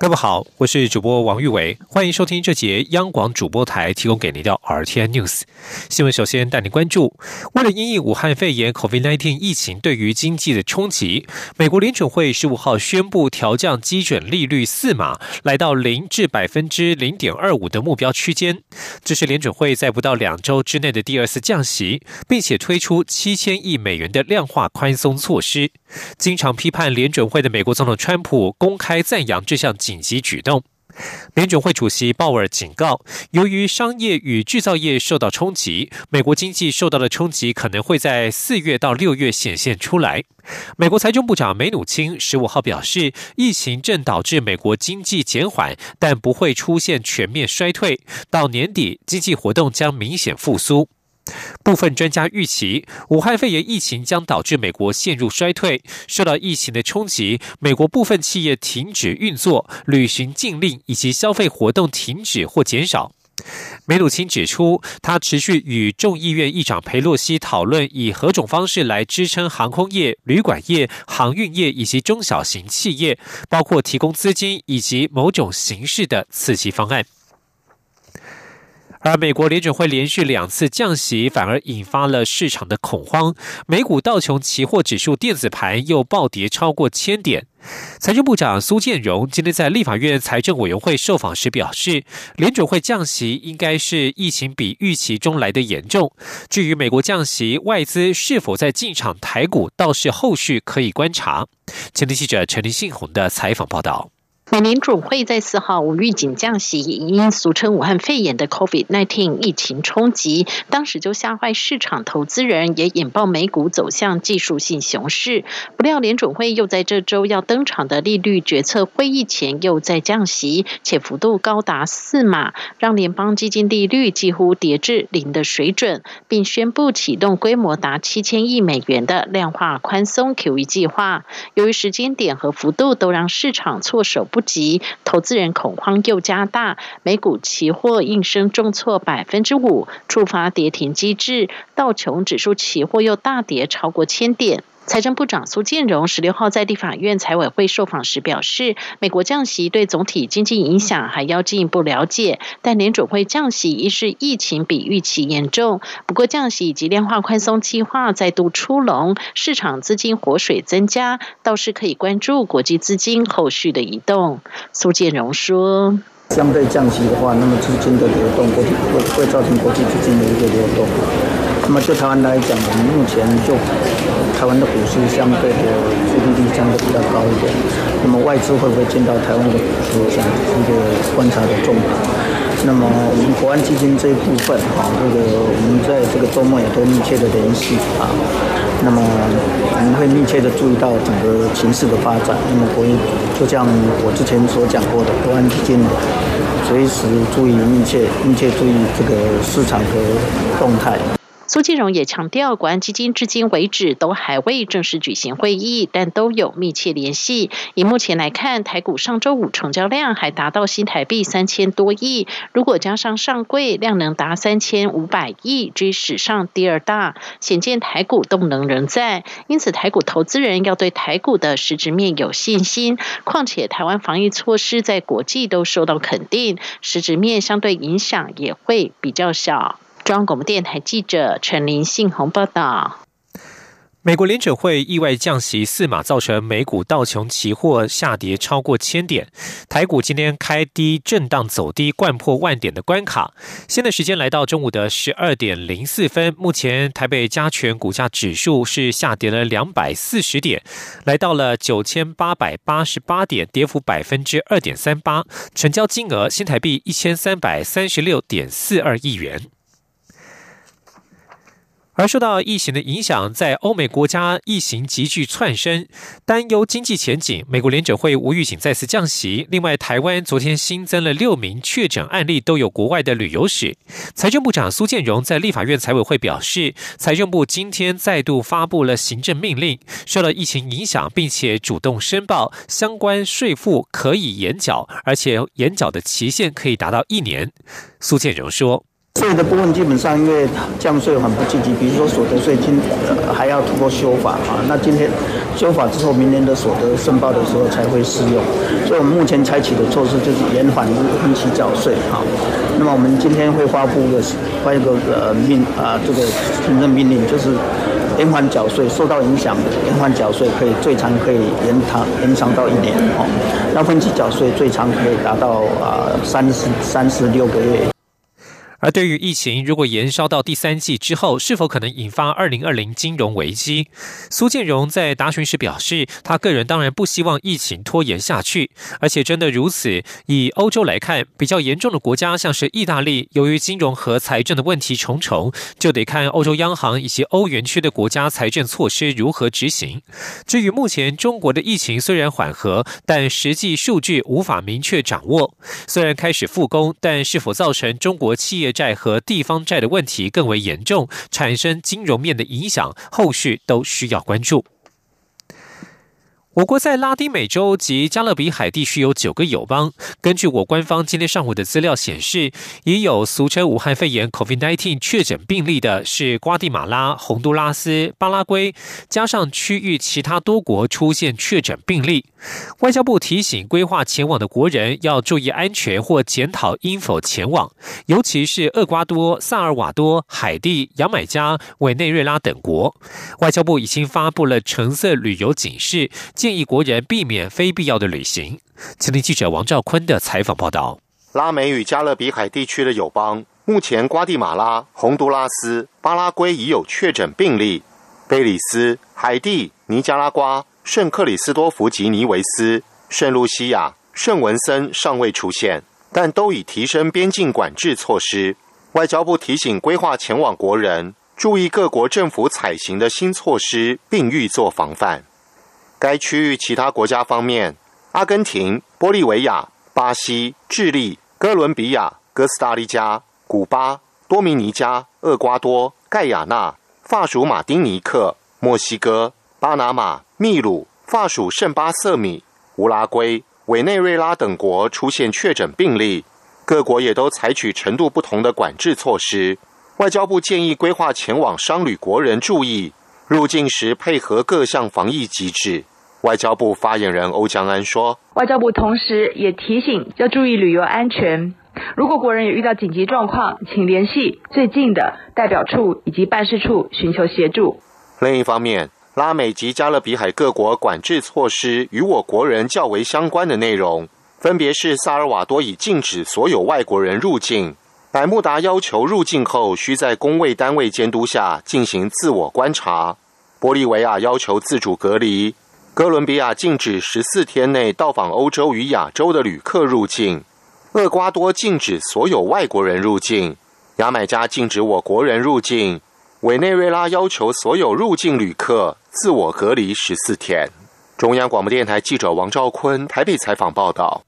各位好，我是主播王玉伟，欢迎收听这节央广主播台提供给您的 RTN News 新闻。首先带您关注，为了因应武汉肺炎 COVID-19 疫情对于经济的冲击，美国联准会十五号宣布调降基准利率四码，来到零至百分之零点二五的目标区间。这是联准会在不到两周之内的第二次降息，并且推出七千亿美元的量化宽松措施。经常批判联准会的美国总统川普公开赞扬这项紧急举动。联准会主席鲍尔警告，由于商业与制造业受到冲击，美国经济受到的冲击可能会在四月到六月显现出来。美国财政部长梅努钦十五号表示，疫情正导致美国经济减缓，但不会出现全面衰退。到年底，经济活动将明显复苏。部分专家预期，武汉肺炎疫情将导致美国陷入衰退。受到疫情的冲击，美国部分企业停止运作、旅行禁令以及消费活动停止或减少。梅鲁钦指出，他持续与众议院议长佩洛西讨论，以何种方式来支撑航空业、旅馆业、航运业以及中小型企业，包括提供资金以及某种形式的刺激方案。而美国联准会连续两次降息，反而引发了市场的恐慌。美股道琼期货指数电子盘又暴跌超过千点。财政部长苏建荣今天在立法院财政委员会受访时表示，联准会降息应该是疫情比预期中来的严重。至于美国降息，外资是否在进场台股，倒是后续可以观察。前天记者陈立信宏的采访报道。美联储会在四号无预警降息，因俗称武汉肺炎的 COVID-19 疫情冲击，当时就吓坏市场投资人，也引爆美股走向技术性熊市。不料联准会又在这周要登场的利率决策会议前又在降息，且幅度高达四码，让联邦基金利率几乎跌至零的水准，并宣布启动规模达七千亿美元的量化宽松 QE 计划。由于时间点和幅度都让市场措手不。不及，投资人恐慌又加大，美股期货应声重挫百分之五，触发跌停机制，道琼指数期货又大跌超过千点。财政部长苏建荣十六号在立法院财委会受访时表示，美国降息对总体经济影响还要进一步了解，但联准会降息一是疫情比预期严重。不过降息以及量化宽松计划再度出笼，市场资金活水增加，倒是可以关注国际资金后续的移动。苏建荣说。相对降息的话，那么资金的流动会会会造成国际资金的一个流动。那么就台湾来讲，我们目前就台湾的股市相对的收益率相对比较高一点。那么外资会不会进到台湾的股市，这样一个观察的重点。那么我们国安基金这一部分，啊，这个我们在这个周末也都密切的联系啊。那么我们会密切的注意到整个形势的发展。那么国，就像我之前所讲过的，国安基金随时注意密切、密切注意这个市场的动态。苏金荣也强调，国安基金至今为止都还未正式举行会议，但都有密切联系。以目前来看，台股上周五成交量还达到新台币三千多亿，如果加上上柜量能达三千五百亿，居史上第二大，显见台股动能仍在。因此，台股投资人要对台股的实质面有信心。况且，台湾防疫措施在国际都受到肯定，实质面相对影响也会比较小。中央广播电台记者陈林信宏报道：美国联准会意外降息四码，造成美股道琼期货下跌超过千点，台股今天开低震荡走低，贯破万点的关卡。现在时间来到中午的十二点零四分，目前台北加权股价指数是下跌了两百四十点，来到了九千八百八十八点，跌幅百分之二点三八，成交金额新台币一千三百三十六点四二亿元。而受到疫情的影响，在欧美国家疫情急剧窜升，担忧经济前景。美国联准会无预警再次降息。另外，台湾昨天新增了六名确诊案例，都有国外的旅游史。财政部长苏建荣在立法院财委会表示，财政部今天再度发布了行政命令，受到疫情影响，并且主动申报相关税负可以延缴，而且延缴的期限可以达到一年。苏建荣说。税的部分基本上因为降税很不积极，比如说所得税今呃还要通过修法啊，那今天修法之后，明年的所得申报的时候才会适用，所以我们目前采取的措施就是延缓分期缴税啊。那么我们今天会发布一个发一个呃命啊这个行政命令，就是延缓缴税受到影响的延缓缴税可以最长可以延长延长到一年哦，那分期缴税最长可以达到啊三十三十六个月。而对于疫情如果延烧到第三季之后，是否可能引发二零二零金融危机？苏建荣在答询时表示，他个人当然不希望疫情拖延下去，而且真的如此。以欧洲来看，比较严重的国家像是意大利，由于金融和财政的问题重重，就得看欧洲央行以及欧元区的国家财政措施如何执行。至于目前中国的疫情虽然缓和，但实际数据无法明确掌握。虽然开始复工，但是否造成中国企业？债和地方债的问题更为严重，产生金融面的影响，后续都需要关注。我国在拉丁美洲及加勒比海地区有九个友邦。根据我官方今天上午的资料显示，已有俗称武汉肺炎 （COVID-19） 确诊病例的是瓜地马拉、洪都拉斯、巴拉圭，加上区域其他多国出现确诊病例。外交部提醒规划前往的国人要注意安全或检讨应否前往，尤其是厄瓜多、萨尔瓦多、海地、牙买加、委内瑞拉等国。外交部已经发布了橙色旅游警示。建议国人避免非必要的旅行。吉林记者王兆坤的采访报道：拉美与加勒比海地区的友邦，目前瓜地马拉、洪都拉斯、巴拉圭已有确诊病例；贝里斯、海地、尼加拉瓜、圣克里斯多福及尼维斯、圣露西亚、圣文森尚未出现，但都已提升边境管制措施。外交部提醒规划前往国人注意各国政府采行的新措施，并预做防范。该区域其他国家方面，阿根廷、玻利维亚、巴西、智利、哥伦比亚、哥斯达黎加、古巴、多米尼加、厄瓜多、盖亚纳、法属马丁尼克、墨西哥、巴拿马、秘鲁、法属圣巴瑟米、乌拉圭、委内瑞拉等国出现确诊病例，各国也都采取程度不同的管制措施。外交部建议规划前往商旅国人注意。入境时配合各项防疫机制，外交部发言人欧江安说：“外交部同时也提醒要注意旅游安全。如果国人有遇到紧急状况，请联系最近的代表处以及办事处寻求协助。”另一方面，拉美及加勒比海各国管制措施与我国人较为相关的内容，分别是萨尔瓦多已禁止所有外国人入境。百慕达要求入境后需在公卫单位监督下进行自我观察；玻利维亚要求自主隔离；哥伦比亚禁止十四天内到访欧洲与亚洲的旅客入境；厄瓜多禁止所有外国人入境；牙买加禁止我国人入境；委内瑞拉要求所有入境旅客自我隔离十四天。中央广播电台记者王兆坤台北采访报道。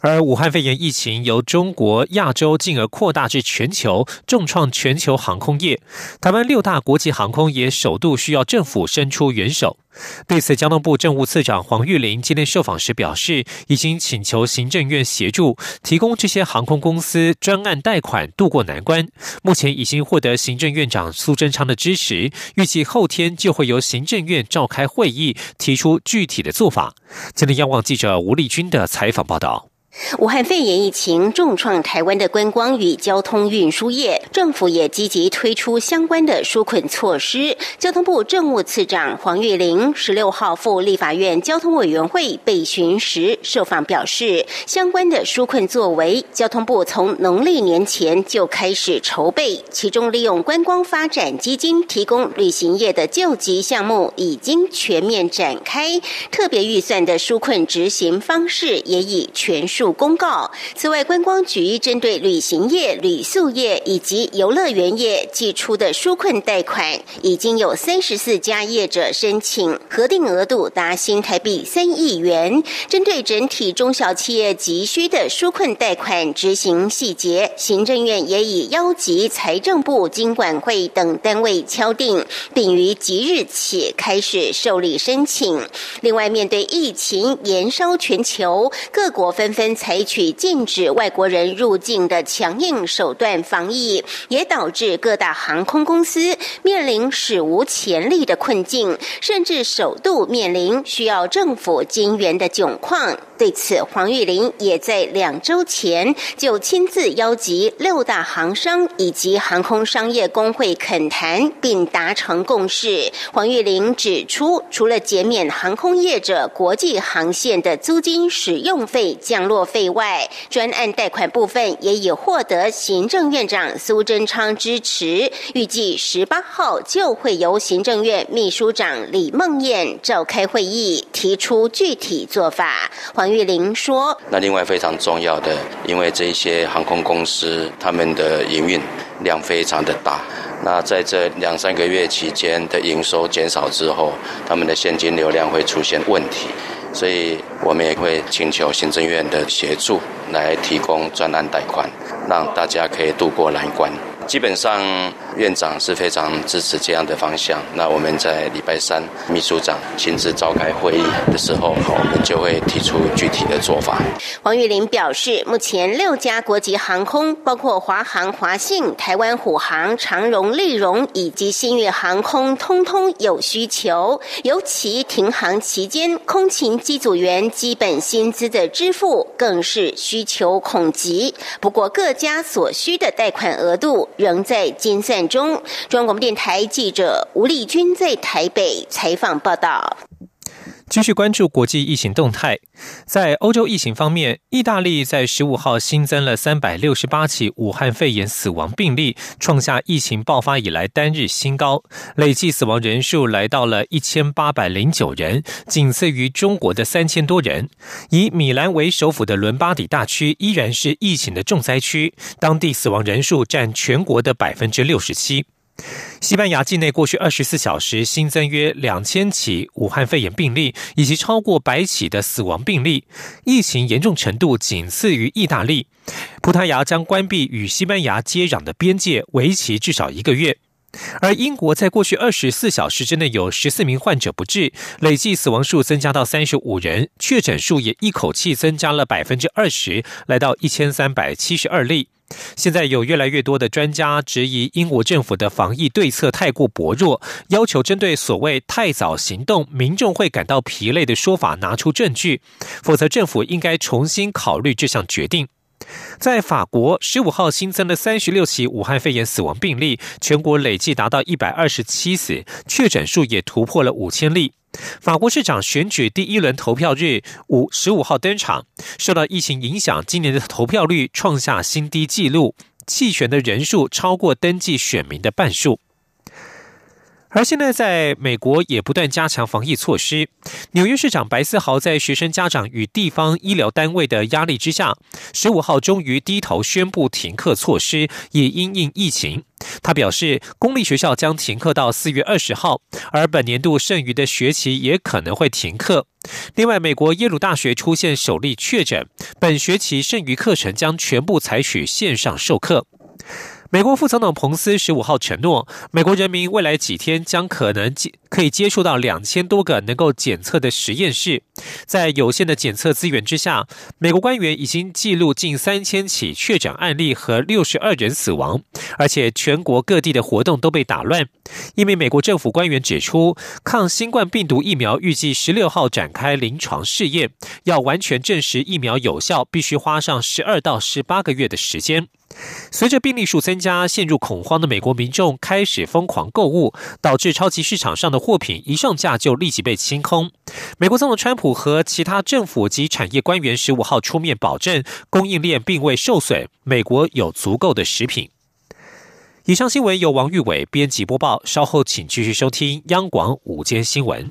而武汉肺炎疫情由中国、亚洲进而扩大至全球，重创全球航空业。台湾六大国际航空也首度需要政府伸出援手。对此，交通部政务次长黄玉玲今天受访时表示，已经请求行政院协助提供这些航空公司专案贷款渡过难关。目前已经获得行政院长苏贞昌的支持，预计后天就会由行政院召开会议，提出具体的做法。今天，央望记者吴丽君的采访报道。武汉肺炎疫情重创台湾的观光与交通运输业，政府也积极推出相关的纾困措施。交通部政务次长黄玉玲十六号赴立法院交通委员会备询时受访表示，相关的纾困作为，交通部从农历年前就开始筹备，其中利用观光发展基金提供旅行业的救急项目已经全面展开，特别预算的纾困执行方式也已全。述公告。此外，观光局针对旅行业、旅宿业以及游乐园业寄出的纾困贷款，已经有三十四家业者申请，核定额度达新台币三亿元。针对整体中小企业急需的纾困贷款执行细节，行政院也已邀集财政部、经管会等单位敲定，并于即日起开始受理申请。另外，面对疫情延烧全球，各国纷纷采取禁止外国人入境的强硬手段防疫，也导致各大航空公司面临史无前例的困境，甚至首度面临需要政府金援的窘况。对此，黄玉玲也在两周前就亲自邀集六大航商以及航空商业工会恳谈，并达成共识。黄玉玲指出，除了减免航空业者国际航线的租金使用费、降落费外，专案贷款部分也已获得行政院长苏贞昌支持。预计十八号就会由行政院秘书长李梦燕召开会议，提出具体做法。黄。玉玲说：“那另外非常重要的，因为这些航空公司他们的营运量非常的大，那在这两三个月期间的营收减少之后，他们的现金流量会出现问题，所以我们也会请求行政院的协助，来提供专案贷款，让大家可以渡过难关。”基本上，院长是非常支持这样的方向。那我们在礼拜三，秘书长亲自召开会议的时候，我们就会提出具体的做法。黄玉玲表示，目前六家国际航空，包括华航、华信、台湾虎航、长荣、丽荣以及新月航空，通通有需求。尤其停航期间，空勤机组员基本薪资的支付更是需求恐急。不过，各家所需的贷款额度。仍在精算中。中央广播电台记者吴丽君在台北采访报道。继续关注国际疫情动态，在欧洲疫情方面，意大利在十五号新增了三百六十八起武汉肺炎死亡病例，创下疫情爆发以来单日新高，累计死亡人数来到了一千八百零九人，仅次于中国的三千多人。以米兰为首府的伦巴底大区依然是疫情的重灾区，当地死亡人数占全国的百分之六十七。西班牙境内过去二十四小时新增约两千起武汉肺炎病例，以及超过百起的死亡病例，疫情严重程度仅次于意大利。葡萄牙将关闭与西班牙接壤的边界，为期至少一个月。而英国在过去二十四小时之内有十四名患者不治，累计死亡数增加到三十五人，确诊数也一口气增加了百分之二十，来到一千三百七十二例。现在有越来越多的专家质疑英国政府的防疫对策太过薄弱，要求针对所谓太早行动，民众会感到疲累的说法拿出证据，否则政府应该重新考虑这项决定。在法国，十五号新增了三十六起武汉肺炎死亡病例，全国累计达到一百二十七死，确诊数也突破了五千例。法国市长选举第一轮投票日五十五号登场，受到疫情影响，今年的投票率创下新低纪录，弃权的人数超过登记选民的半数。而现在，在美国也不断加强防疫措施。纽约市长白思豪在学生家长与地方医疗单位的压力之下，十五号终于低头宣布停课措施，以因应疫情。他表示，公立学校将停课到四月二十号，而本年度剩余的学期也可能会停课。另外，美国耶鲁大学出现首例确诊，本学期剩余课程将全部采取线上授课。美国副总统彭斯十五号承诺，美国人民未来几天将可能接可以接触到两千多个能够检测的实验室。在有限的检测资源之下，美国官员已经记录近三千起确诊案例和六十二人死亡，而且全国各地的活动都被打乱。一名美国政府官员指出，抗新冠病毒疫苗预计十六号展开临床试验，要完全证实疫苗有效，必须花上十二到十八个月的时间。随着病例数增加，陷入恐慌的美国民众开始疯狂购物，导致超级市场上的货品一上架就立即被清空。美国总统川普和其他政府及产业官员十五号出面保证，供应链并未受损，美国有足够的食品。以上新闻由王玉伟编辑播报，稍后请继续收听央广午间新闻。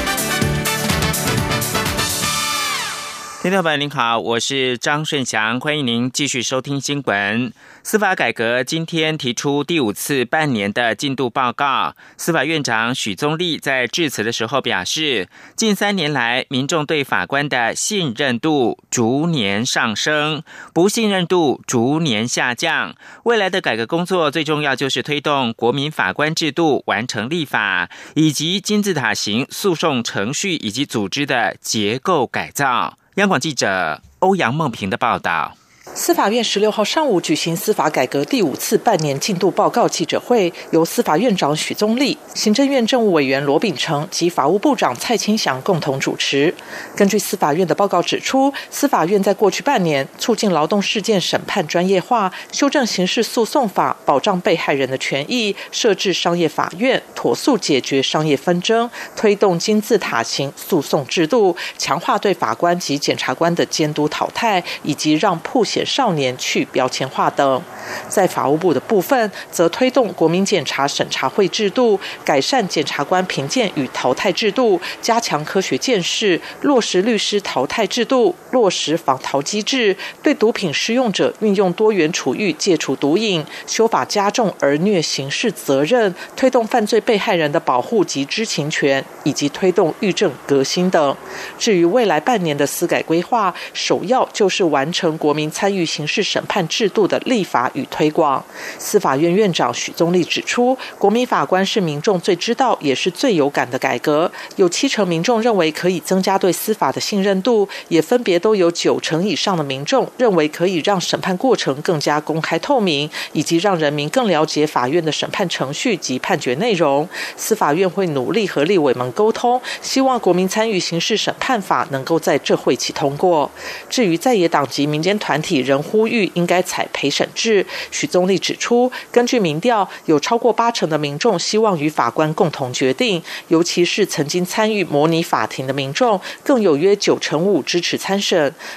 听众朋友您好，我是张顺祥，欢迎您继续收听新闻。司法改革今天提出第五次半年的进度报告。司法院长许宗力在致辞的时候表示，近三年来，民众对法官的信任度逐年上升，不信任度逐年下降。未来的改革工作最重要就是推动国民法官制度完成立法，以及金字塔型诉讼程序以及组织的结构改造。央广记者欧阳梦平的报道。司法院十六号上午举行司法改革第五次半年进度报告记者会，由司法院长许宗力、行政院政务委员罗秉成及法务部长蔡清祥共同主持。根据司法院的报告指出，司法院在过去半年促进劳动事件审判专业化，修正刑事诉讼法，保障被害人的权益，设置商业法院，妥速解决商业纷争，推动金字塔型诉讼制度，强化对法官及检察官的监督淘汰，以及让破少年去标签化等，在法务部的部分，则推动国民检察审查会制度，改善检察官评鉴与淘汰制度，加强科学建设，落实律师淘汰制度，落实防逃机制，对毒品使用者运用多元处遇，戒除毒瘾，修法加重儿虐刑事责任，推动犯罪被害人的保护及知情权，以及推动狱政革新等。至于未来半年的司改规划，首要就是完成国民。参与刑事审判制度的立法与推广，司法院院长许宗力指出，国民法官是民众最知道也是最有感的改革。有七成民众认为可以增加对司法的信任度，也分别都有九成以上的民众认为可以让审判过程更加公开透明，以及让人民更了解法院的审判程序及判决内容。司法院会努力和立委们沟通，希望国民参与刑事审判法能够在这会期通过。至于在野党及民间团体，仍呼吁应该采陪审制。许宗力指出，根据民调，有超过八成的民众希望与法官共同决定，尤其是曾经参与模拟法庭的民众，更有约九成五支持参。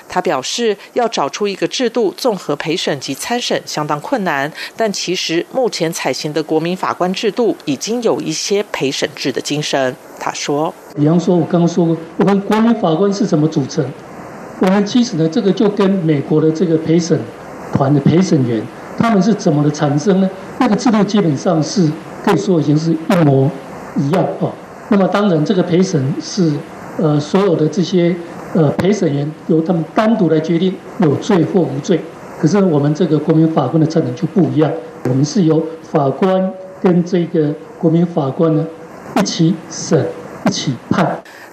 他表示，要找出一个制度综合陪审及参审相当困难，但其实目前采行的国民法官制度已经有一些陪审制的精神。他说：“比方说，我刚刚说过，我们国民法官是怎么组成？”我们其实呢，这个就跟美国的这个陪审团的陪审员，他们是怎么的产生呢？那个制度基本上是可以说已经是一模一样哦。那么当然，这个陪审是呃所有的这些呃陪审员由他们单独来决定有罪或无罪。可是我们这个国民法官的职能就不一样，我们是由法官跟这个国民法官呢一起审、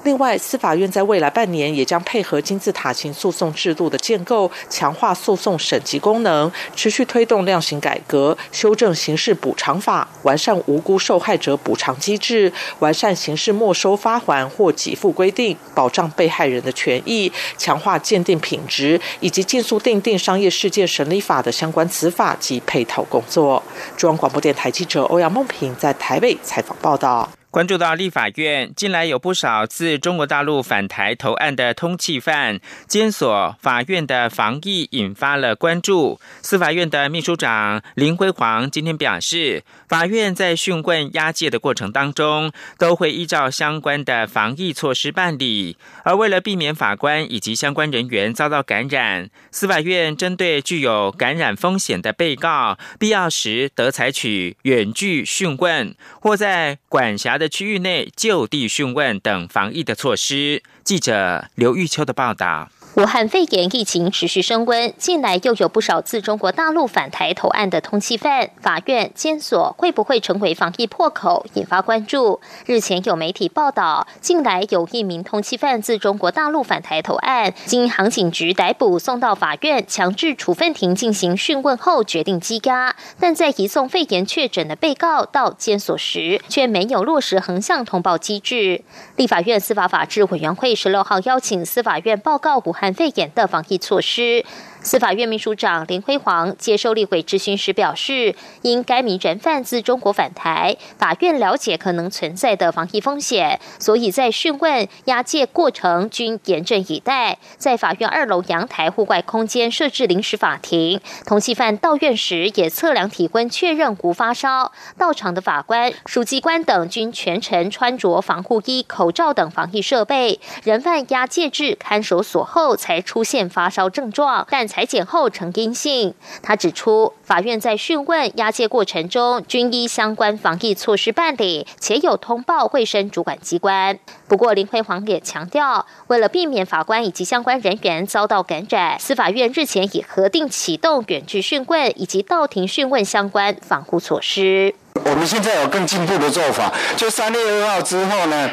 另外，司法院在未来半年也将配合金字塔型诉讼制度的建构，强化诉讼审级功能，持续推动量刑改革，修正刑事补偿法，完善无辜受害者补偿机制，完善刑事没收发还或给付规定，保障被害人的权益，强化鉴定品质，以及尽速订定商业事件审理法的相关执法及配套工作。中央广播电台记者欧阳梦平在台北采访报道。关注到立法院，近来有不少自中国大陆返台投案的通缉犯，监所、法院的防疫引发了关注。司法院的秘书长林辉煌今天表示，法院在讯问押解的过程当中，都会依照相关的防疫措施办理。而为了避免法官以及相关人员遭到感染，司法院针对具有感染风险的被告，必要时得采取远距讯问，或在管辖。的区域内就地讯问等防疫的措施。记者刘玉秋的报道。武汉肺炎疫情持续升温，近来又有不少自中国大陆返台投案的通缉犯，法院、监所会不会成为防疫破口，引发关注。日前有媒体报道，近来有一名通缉犯自中国大陆返台投案，经航警局逮捕，送到法院强制处分庭进行讯问后，决定羁押。但在移送肺炎确诊的被告到监所时，却没有落实横向通报机制。立法院司法法制委员会十六号邀请司法院报告武汉。肺炎的防疫措施。司法院秘书长林辉煌接受立委质询时表示，因该名人犯自中国返台，法院了解可能存在的防疫风险，所以在讯问、押解过程均严阵以待。在法院二楼阳台户外空间设置临时法庭，同缉犯到院时也测量体温，确认无发烧。到场的法官、书记官等均全程穿着防护衣、口罩等防疫设备。人犯押解至看守所后才出现发烧症状，但裁检后呈阴性。他指出，法院在讯问、押解过程中均依相关防疫措施办理，且有通报卫生主管机关。不过，林辉煌也强调，为了避免法官以及相关人员遭到感染，司法院日前已核定启动远距讯问以及到庭讯问相关防护措施。我们现在有更进步的做法，就三月二号之后呢，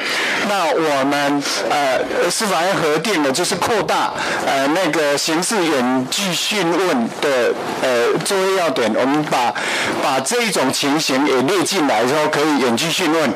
那我们呃司法院核定的就是扩大呃那个刑事远距讯问的呃作业要点，我们把把这一种情形也列进来之后，可以远距讯问，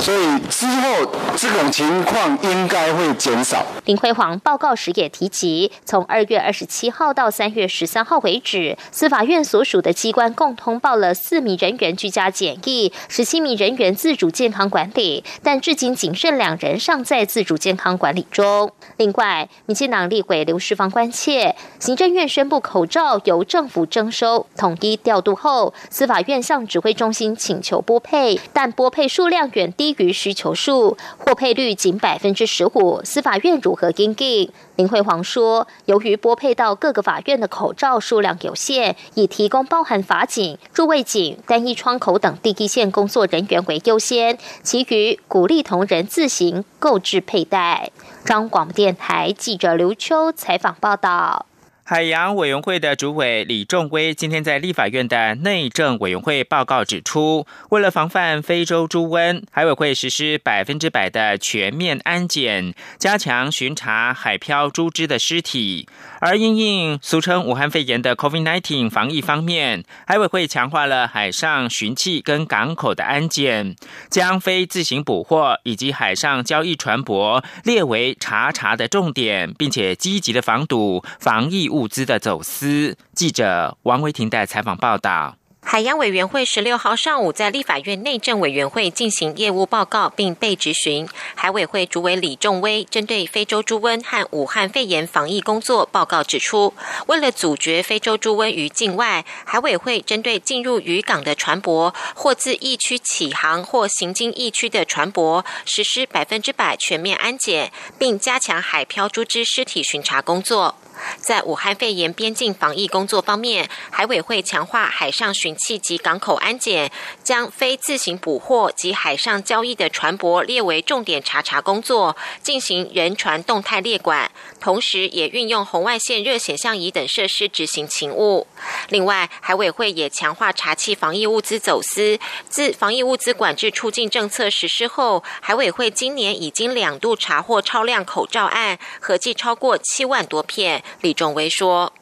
所以之后这种情情况应该会减少。林辉煌报告时也提及，从二月二十七号到三月十三号为止，司法院所属的机关共通报了四名人员居家检。检疫十七名人员自主健康管理，但至今仅剩两人尚在自主健康管理中。另外，民进党立委刘世芳关切，行政院宣布口罩由政府征收，统一调度后，司法院向指挥中心请求拨配，但拨配数量远低于需求数，获配率仅百分之十五，司法院如何应定？林慧煌说：“由于拨配到各个法院的口罩数量有限，以提供包含法警、驻卫警、单一窗口等第一线工作人员为优先，其余鼓励同仁自行购置佩戴。”张广电台记者刘秋采访报道。海洋委员会的主委李仲威今天在立法院的内政委员会报告指出，为了防范非洲猪瘟，海委会实施百分之百的全面安检，加强巡查海漂猪只的尸体。而因应俗称武汉肺炎的 COVID-19 防疫方面，海委会强化了海上巡气跟港口的安检，将非自行捕获以及海上交易船舶列为查查的重点，并且积极的防堵防疫。物资的走私。记者王维婷的采访报道。海洋委员会十六号上午在立法院内政委员会进行业务报告，并被质询。海委会主委李仲威针对非洲猪瘟和武汉肺炎防疫工作报告指出，为了阻绝非洲猪瘟于境外，海委会针对进入渔港的船舶或自疫区起航或行经疫区的船舶，实施百分之百全面安检，并加强海漂猪只尸体巡查工作。在武汉肺炎边境防疫工作方面，海委会强化海上巡气及港口安检，将非自行捕获及海上交易的船舶列为重点查查工作，进行人船动态列管，同时也运用红外线热显像仪等设施执行勤务。另外，海委会也强化查缉防疫物资走私。自防疫物资管制促进政策实施后，海委会今年已经两度查获超量口罩案，合计超过七万多片。李仲威说：“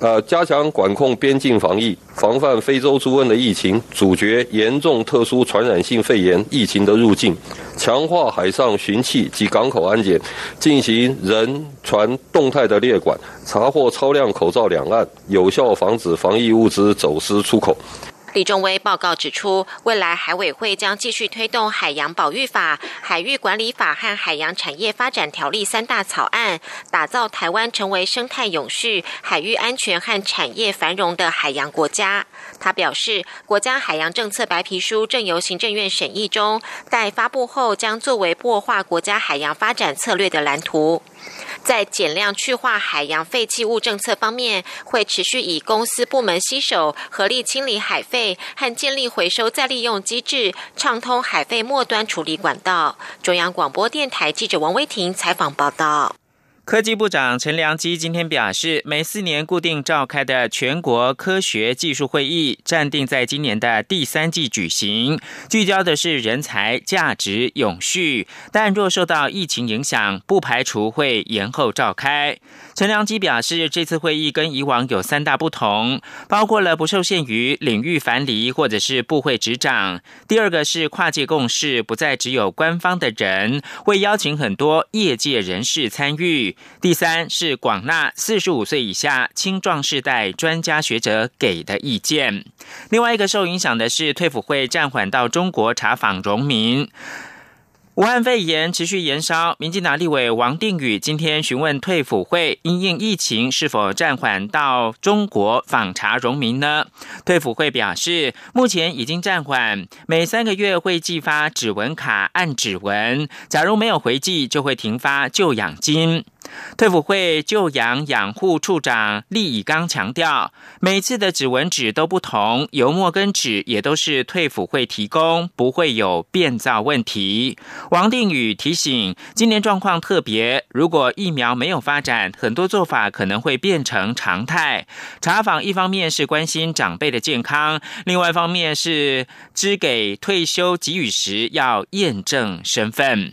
呃，加强管控边境防疫，防范非洲猪瘟的疫情，阻绝严重特殊传染性肺炎疫情的入境，强化海上巡气及港口安检，进行人船动态的列管，查获超量口罩两岸，有效防止防疫物资走私出口。”李仲威报告指出，未来海委会将继续推动《海洋保育法》《海域管理法》和《海洋产业发展条例》三大草案，打造台湾成为生态永续、海域安全和产业繁荣的海洋国家。他表示，国家海洋政策白皮书正由行政院审议中，待发布后将作为擘画国家海洋发展策略的蓝图。在减量去化海洋废弃物政策方面，会持续以公司部门携手，合力清理海废和建立回收再利用机制，畅通海废末端处理管道。中央广播电台记者王威婷采访报道。科技部长陈良基今天表示，每四年固定召开的全国科学技术会议暂定在今年的第三季举行，聚焦的是人才、价值、永续。但若受到疫情影响，不排除会延后召开。陈良基表示，这次会议跟以往有三大不同，包括了不受限于领域樊篱或者是部会执掌；第二个是跨界共事，不再只有官方的人，会邀请很多业界人士参与。第三是广纳四十五岁以下青壮世代专家学者给的意见。另外一个受影响的是退辅会暂缓到中国查访荣民。武汉肺炎持续延烧，民进党立委王定宇今天询问退辅会，因应疫情是否暂缓到中国访查荣民呢？退辅会表示，目前已经暂缓，每三个月会寄发指纹卡按指纹，假如没有回寄，就会停发救养金。退辅会救养养护处长厉以刚强调，每次的指纹纸都不同，油墨跟纸也都是退辅会提供，不会有变造问题。王定宇提醒，今年状况特别，如果疫苗没有发展，很多做法可能会变成常态。查访一方面是关心长辈的健康，另外一方面是支给退休给予时要验证身份。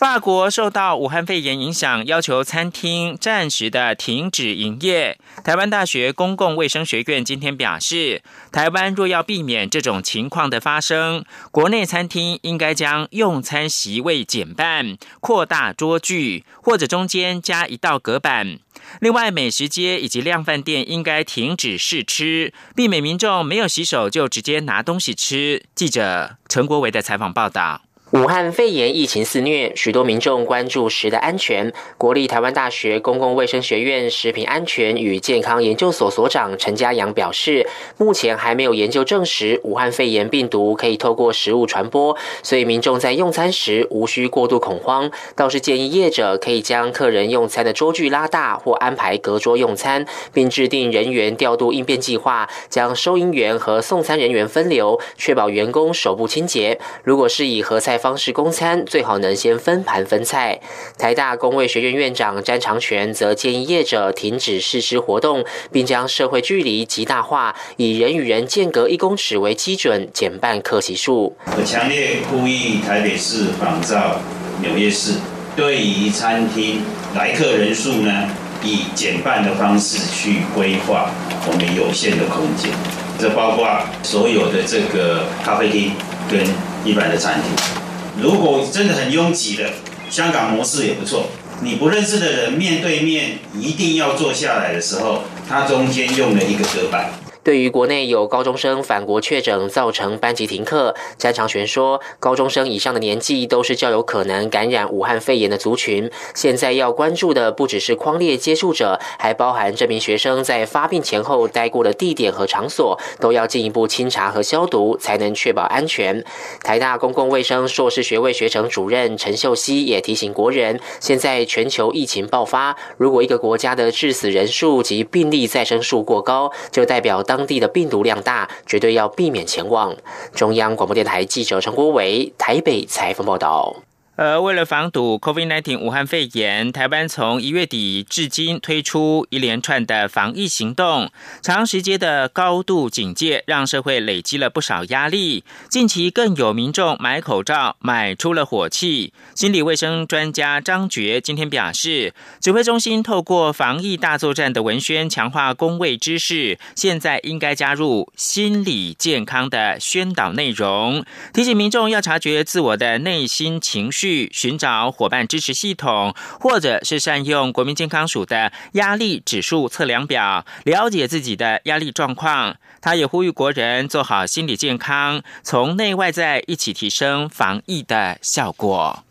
法国受到武汉肺炎影响，要求餐厅暂时的停止营业。台湾大学公共卫生学院今天表示，台湾若要避免这种情况的发生，国内餐厅应该将用餐席位减半，扩大桌距，或者中间加一道隔板。另外，美食街以及量饭店应该停止试吃，避免民众没有洗手就直接拿东西吃。记者陈国维的采访报道。武汉肺炎疫情肆虐，许多民众关注食的安全。国立台湾大学公共卫生学院食品安全与健康研究所所长陈家阳表示，目前还没有研究证实武汉肺炎病毒可以透过食物传播，所以民众在用餐时无需过度恐慌。倒是建议业者可以将客人用餐的桌距拉大，或安排隔桌用餐，并制定人员调度应变计划，将收银员和送餐人员分流，确保员工手部清洁。如果是以合菜。方式供餐最好能先分盘分菜。台大工卫学院院长詹长全则建议业者停止试吃活动，并将社会距离极大化，以人与人间隔一公尺为基准，减半客席数。我强烈呼吁台北市仿照纽约市，对于餐厅来客人数呢，以减半的方式去规划我们有限的空间。这包括所有的这个咖啡厅跟一般的餐厅。如果真的很拥挤的，香港模式也不错。你不认识的人面对面一定要坐下来的时候，他中间用了一个隔板。对于国内有高中生返国确诊造成班级停课，詹长全说，高中生以上的年纪都是较有可能感染武汉肺炎的族群。现在要关注的不只是框列接触者，还包含这名学生在发病前后待过的地点和场所，都要进一步清查和消毒，才能确保安全。台大公共卫生硕士学位学程主任陈秀熙也提醒国人，现在全球疫情爆发，如果一个国家的致死人数及病例再生数过高，就代表当地的病毒量大，绝对要避免前往。中央广播电台记者陈国伟台北采访报道。而为了防堵 COVID-19 武汉肺炎，台湾从一月底至今推出一连串的防疫行动，长时间的高度警戒让社会累积了不少压力。近期更有民众买口罩买出了火气。心理卫生专家张觉今天表示，指挥中心透过防疫大作战的文宣强化公卫知识，现在应该加入心理健康的宣导内容，提醒民众要察觉自我的内心情绪。去寻找伙伴支持系统，或者是善用国民健康署的压力指数测量表，了解自己的压力状况。他也呼吁国人做好心理健康，从内外在一起提升防疫的效果。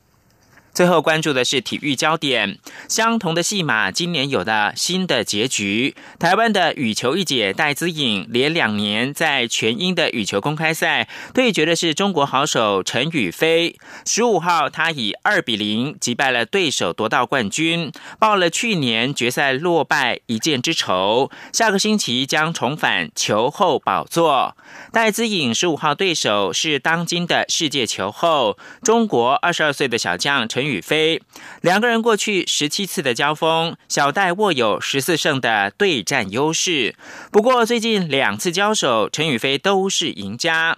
最后关注的是体育焦点，相同的戏码，今年有了新的结局。台湾的羽球一姐戴资颖连两年在全英的羽球公开赛对决的是中国好手陈雨菲。十五号，她以二比零击败了对手，夺到冠军，报了去年决赛落败一箭之仇。下个星期将重返球后宝座。戴资颖十五号对手是当今的世界球后，中国二十二岁的小将陈。宇飞。两个人过去十七次的交锋，小戴握有十四胜的对战优势。不过最近两次交手，陈宇飞都是赢家。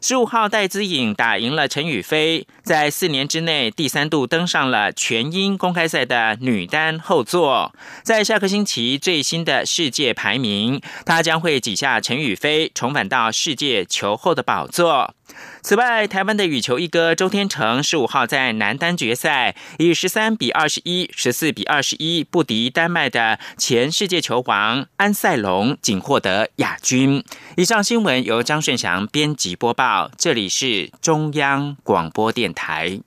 十五号戴资颖打赢了陈宇飞，在四年之内第三度登上了全英公开赛的女单后座。在下个星期最新的世界排名，她将会挤下陈宇飞，重返到世界球后的宝座。此外，台湾的羽球一哥周天成十五号在男单决赛以十三比二十一、十四比二十一不敌丹麦的前世界球王安塞龙，仅获得亚军。以上新闻由张顺祥编辑播报，这里是中央广播电台。